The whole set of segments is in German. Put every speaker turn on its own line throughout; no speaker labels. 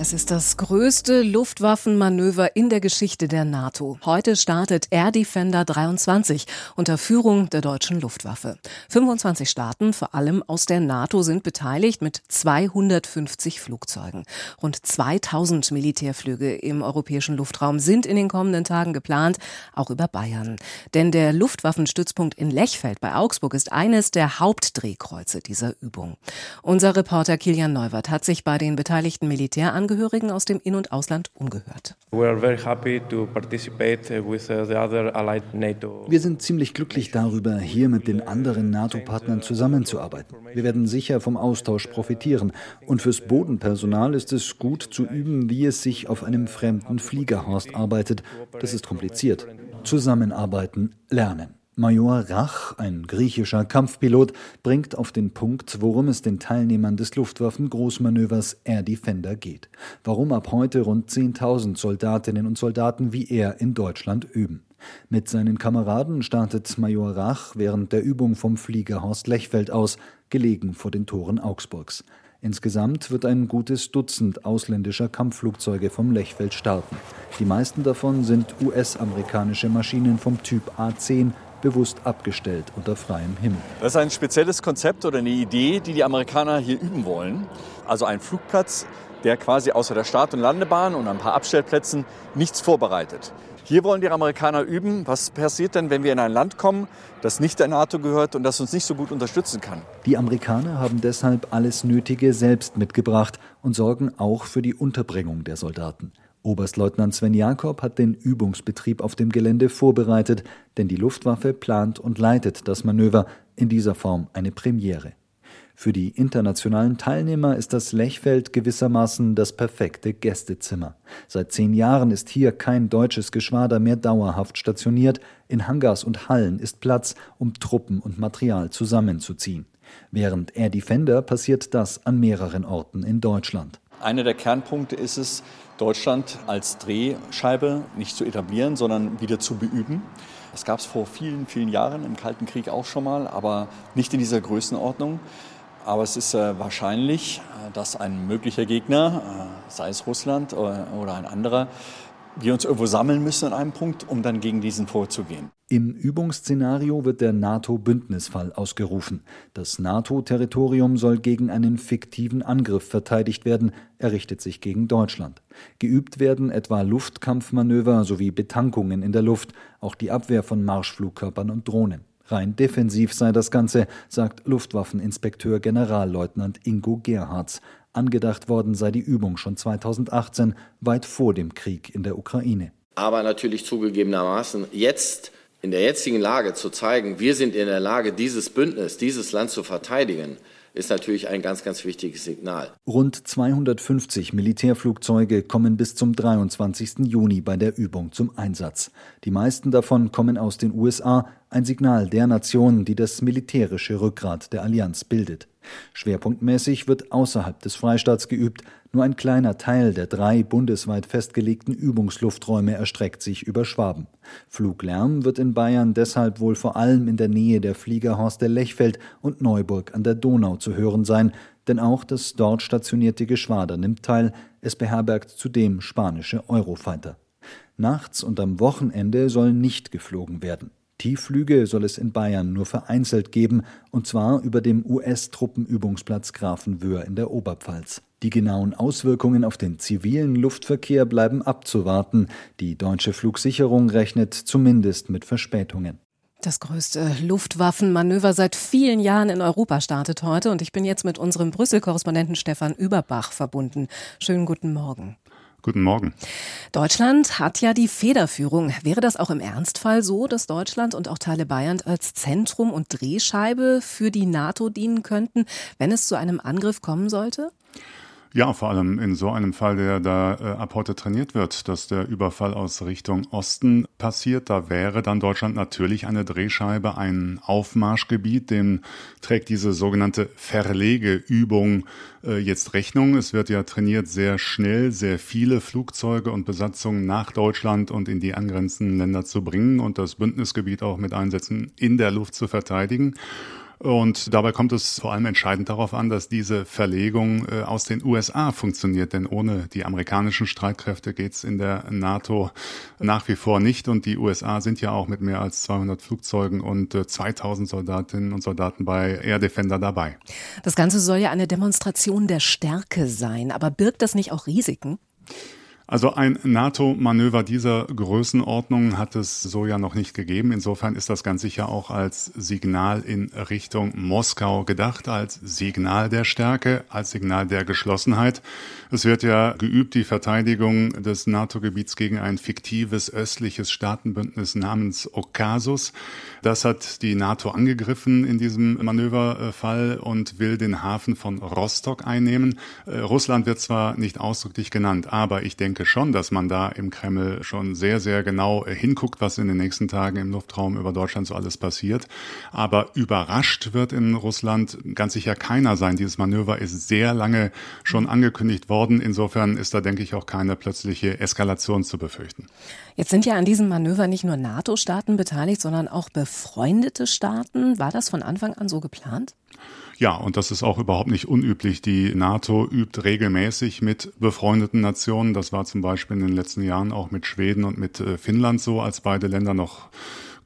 Es ist das größte Luftwaffenmanöver in der Geschichte der NATO. Heute startet Air Defender 23 unter Führung der deutschen Luftwaffe. 25 Staaten, vor allem aus der NATO, sind beteiligt mit 250 Flugzeugen. Rund 2000 Militärflüge im europäischen Luftraum sind in den kommenden Tagen geplant, auch über Bayern. Denn der Luftwaffenstützpunkt in Lechfeld bei Augsburg ist eines der Hauptdrehkreuze dieser Übung. Unser Reporter Kilian Neuwert hat sich bei den beteiligten Militärangehörigen Angehörigen aus dem In- und Ausland umgehört.
Uh,
Wir sind ziemlich glücklich darüber, hier mit den anderen NATO-Partnern zusammenzuarbeiten. Wir werden sicher vom Austausch profitieren. Und fürs Bodenpersonal ist es gut zu üben, wie es sich auf einem fremden Fliegerhorst arbeitet. Das ist kompliziert. Zusammenarbeiten, lernen. Major Rach, ein griechischer Kampfpilot, bringt auf den Punkt, worum es den Teilnehmern des Luftwaffen-Großmanövers Air Defender geht. Warum ab heute rund 10.000 Soldatinnen und Soldaten wie er in Deutschland üben. Mit seinen Kameraden startet Major Rach während der Übung vom Flieger Horst Lechfeld aus, gelegen vor den Toren Augsburgs. Insgesamt wird ein gutes Dutzend ausländischer Kampfflugzeuge vom Lechfeld starten. Die meisten davon sind US-amerikanische Maschinen vom Typ A-10 bewusst abgestellt unter freiem Himmel.
Das ist ein spezielles Konzept oder eine Idee, die die Amerikaner hier üben wollen. Also ein Flugplatz, der quasi außer der Start- und Landebahn und ein paar Abstellplätzen nichts vorbereitet. Hier wollen die Amerikaner üben, was passiert denn, wenn wir in ein Land kommen, das nicht der NATO gehört und das uns nicht so gut unterstützen kann.
Die Amerikaner haben deshalb alles Nötige selbst mitgebracht und sorgen auch für die Unterbringung der Soldaten. Oberstleutnant Sven Jakob hat den Übungsbetrieb auf dem Gelände vorbereitet, denn die Luftwaffe plant und leitet das Manöver in dieser Form eine Premiere. Für die internationalen Teilnehmer ist das Lechfeld gewissermaßen das perfekte Gästezimmer. Seit zehn Jahren ist hier kein deutsches Geschwader mehr dauerhaft stationiert. In Hangars und Hallen ist Platz, um Truppen und Material zusammenzuziehen. Während Air Defender passiert das an mehreren Orten in Deutschland.
Einer der Kernpunkte ist es, Deutschland als Drehscheibe nicht zu etablieren, sondern wieder zu beüben. Das gab es vor vielen, vielen Jahren im Kalten Krieg auch schon mal, aber nicht in dieser Größenordnung. Aber es ist äh, wahrscheinlich, äh, dass ein möglicher Gegner, äh, sei es Russland oder, äh, oder ein anderer, wir uns irgendwo sammeln müssen an einem Punkt, um dann gegen diesen vorzugehen.
Im Übungsszenario wird der NATO-Bündnisfall ausgerufen. Das NATO-Territorium soll gegen einen fiktiven Angriff verteidigt werden. Er richtet sich gegen Deutschland. Geübt werden etwa Luftkampfmanöver sowie Betankungen in der Luft, auch die Abwehr von Marschflugkörpern und Drohnen. Rein defensiv sei das Ganze, sagt Luftwaffeninspekteur Generalleutnant Ingo Gerhards. Angedacht worden sei die Übung schon 2018, weit vor dem Krieg in der Ukraine.
Aber natürlich zugegebenermaßen jetzt in der jetzigen Lage zu zeigen, wir sind in der Lage, dieses Bündnis, dieses Land zu verteidigen, ist natürlich ein ganz, ganz wichtiges Signal.
Rund 250 Militärflugzeuge kommen bis zum 23. Juni bei der Übung zum Einsatz. Die meisten davon kommen aus den USA, ein Signal der Nation, die das militärische Rückgrat der Allianz bildet. Schwerpunktmäßig wird außerhalb des Freistaats geübt, nur ein kleiner Teil der drei bundesweit festgelegten Übungslufträume erstreckt sich über Schwaben. Fluglärm wird in Bayern deshalb wohl vor allem in der Nähe der Fliegerhorste Lechfeld und Neuburg an der Donau zu hören sein, denn auch das dort stationierte Geschwader nimmt teil, es beherbergt zudem spanische Eurofighter. Nachts und am Wochenende soll nicht geflogen werden. Tiefflüge soll es in Bayern nur vereinzelt geben, und zwar über dem US-Truppenübungsplatz Grafenwöhr in der Oberpfalz. Die genauen Auswirkungen auf den zivilen Luftverkehr bleiben abzuwarten. Die deutsche Flugsicherung rechnet zumindest mit Verspätungen.
Das größte Luftwaffenmanöver seit vielen Jahren in Europa startet heute und ich bin jetzt mit unserem Brüssel-Korrespondenten Stefan Überbach verbunden. Schönen guten Morgen.
Guten Morgen.
Deutschland hat ja die Federführung. Wäre das auch im Ernstfall so, dass Deutschland und auch Teile Bayern als Zentrum und Drehscheibe für die NATO dienen könnten, wenn es zu einem Angriff kommen sollte?
Ja, vor allem in so einem Fall, der da äh, ab heute trainiert wird, dass der Überfall aus Richtung Osten passiert. Da wäre dann Deutschland natürlich eine Drehscheibe, ein Aufmarschgebiet. Dem trägt diese sogenannte Verlegeübung äh, jetzt Rechnung. Es wird ja trainiert, sehr schnell sehr viele Flugzeuge und Besatzungen nach Deutschland und in die angrenzenden Länder zu bringen und das Bündnisgebiet auch mit Einsätzen in der Luft zu verteidigen. Und dabei kommt es vor allem entscheidend darauf an, dass diese Verlegung äh, aus den USA funktioniert. Denn ohne die amerikanischen Streitkräfte geht's in der NATO nach wie vor nicht. Und die USA sind ja auch mit mehr als 200 Flugzeugen und 2000 äh, Soldatinnen und Soldaten bei Air Defender dabei.
Das Ganze soll ja eine Demonstration der Stärke sein. Aber birgt das nicht auch Risiken?
Also ein NATO-Manöver dieser Größenordnung hat es so ja noch nicht gegeben. Insofern ist das ganz sicher auch als Signal in Richtung Moskau gedacht, als Signal der Stärke, als Signal der Geschlossenheit. Es wird ja geübt, die Verteidigung des NATO-Gebiets gegen ein fiktives östliches Staatenbündnis namens Okasus. Das hat die NATO angegriffen in diesem Manöverfall und will den Hafen von Rostock einnehmen. Äh, Russland wird zwar nicht ausdrücklich genannt, aber ich denke, denke schon, dass man da im Kreml schon sehr, sehr genau äh, hinguckt, was in den nächsten Tagen im Luftraum über Deutschland so alles passiert. Aber überrascht wird in Russland ganz sicher keiner sein. Dieses Manöver ist sehr lange schon angekündigt worden. Insofern ist da, denke ich, auch keine plötzliche Eskalation zu befürchten.
Jetzt sind ja an diesem Manöver nicht nur NATO-Staaten beteiligt, sondern auch befreundete Staaten. War das von Anfang an so geplant?
Ja, und das ist auch überhaupt nicht unüblich. Die NATO übt regelmäßig mit befreundeten Nationen. Das war zum Beispiel in den letzten Jahren auch mit Schweden und mit äh, Finnland so, als beide Länder noch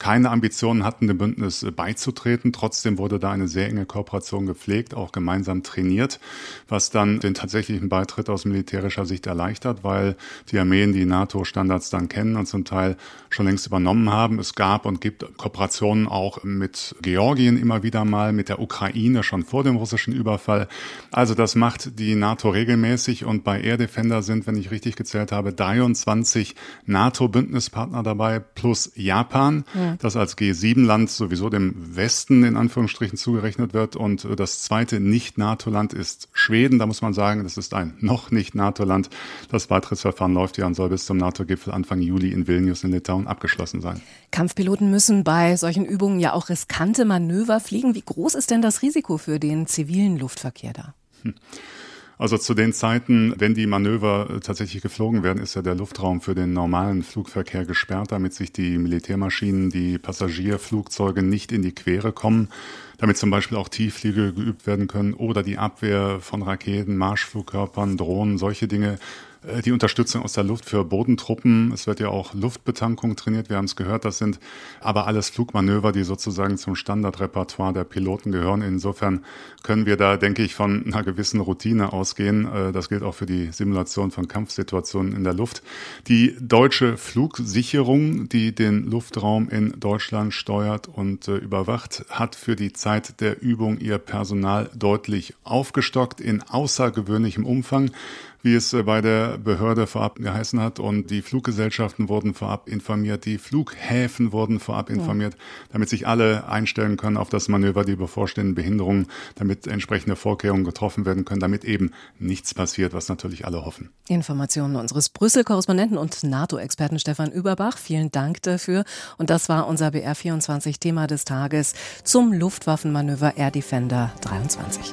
keine Ambitionen hatten, dem Bündnis beizutreten. Trotzdem wurde da eine sehr enge Kooperation gepflegt, auch gemeinsam trainiert, was dann den tatsächlichen Beitritt aus militärischer Sicht erleichtert, weil die Armeen die NATO-Standards dann kennen und zum Teil schon längst übernommen haben. Es gab und gibt Kooperationen auch mit Georgien immer wieder mal, mit der Ukraine schon vor dem russischen Überfall. Also das macht die NATO regelmäßig und bei Air Defender sind, wenn ich richtig gezählt habe, 23 NATO-Bündnispartner dabei plus Japan. Ja das als G7-Land sowieso dem Westen in Anführungsstrichen zugerechnet wird. Und äh, das zweite Nicht-NATO-Land ist Schweden. Da muss man sagen, das ist ein noch nicht NATO-Land. Das Beitrittsverfahren läuft ja und soll bis zum NATO-Gipfel Anfang Juli in Vilnius in Litauen abgeschlossen sein.
Kampfpiloten müssen bei solchen Übungen ja auch riskante Manöver fliegen. Wie groß ist denn das Risiko für den zivilen Luftverkehr da? Hm.
Also zu den Zeiten, wenn die Manöver äh, tatsächlich geflogen werden, ist ja der Luftraum für den normalen Flugverkehr gesperrt, damit sich die Militärmaschinen, die Passagierflugzeuge nicht in die Quere kommen, damit zum Beispiel auch Tiefflüge geübt werden können oder die Abwehr von Raketen, Marschflugkörpern, Drohnen, solche Dinge die Unterstützung aus der Luft für Bodentruppen. Es wird ja auch Luftbetankung trainiert. Wir haben es gehört. Das sind aber alles Flugmanöver, die sozusagen zum Standardrepertoire der Piloten gehören. Insofern können wir da, denke ich, von einer gewissen Routine ausgehen. Äh, das gilt auch für die Simulation von Kampfsituationen in der Luft. Die deutsche Flugsicherung, die den Luftraum in Deutschland steuert und äh, überwacht, hat für die Zeit der Übung ihr Personal deutlich aufgestockt in außergewöhnlichem Umfang wie es äh, bei der Behörde vorab geheißen hat. Und die Fluggesellschaften wurden vorab informiert, die Flughäfen wurden vorab informiert, damit sich alle einstellen können auf das Manöver, die bevorstehenden Behinderungen, damit entsprechende Vorkehrungen getroffen werden können, damit eben nichts passiert, was natürlich alle hoffen.
Informationen unseres Brüssel-Korrespondenten und NATO-Experten Stefan Überbach. Vielen Dank dafür. Und das war unser BR24-Thema des Tages zum Luftwaffenmanöver Air Defender 23.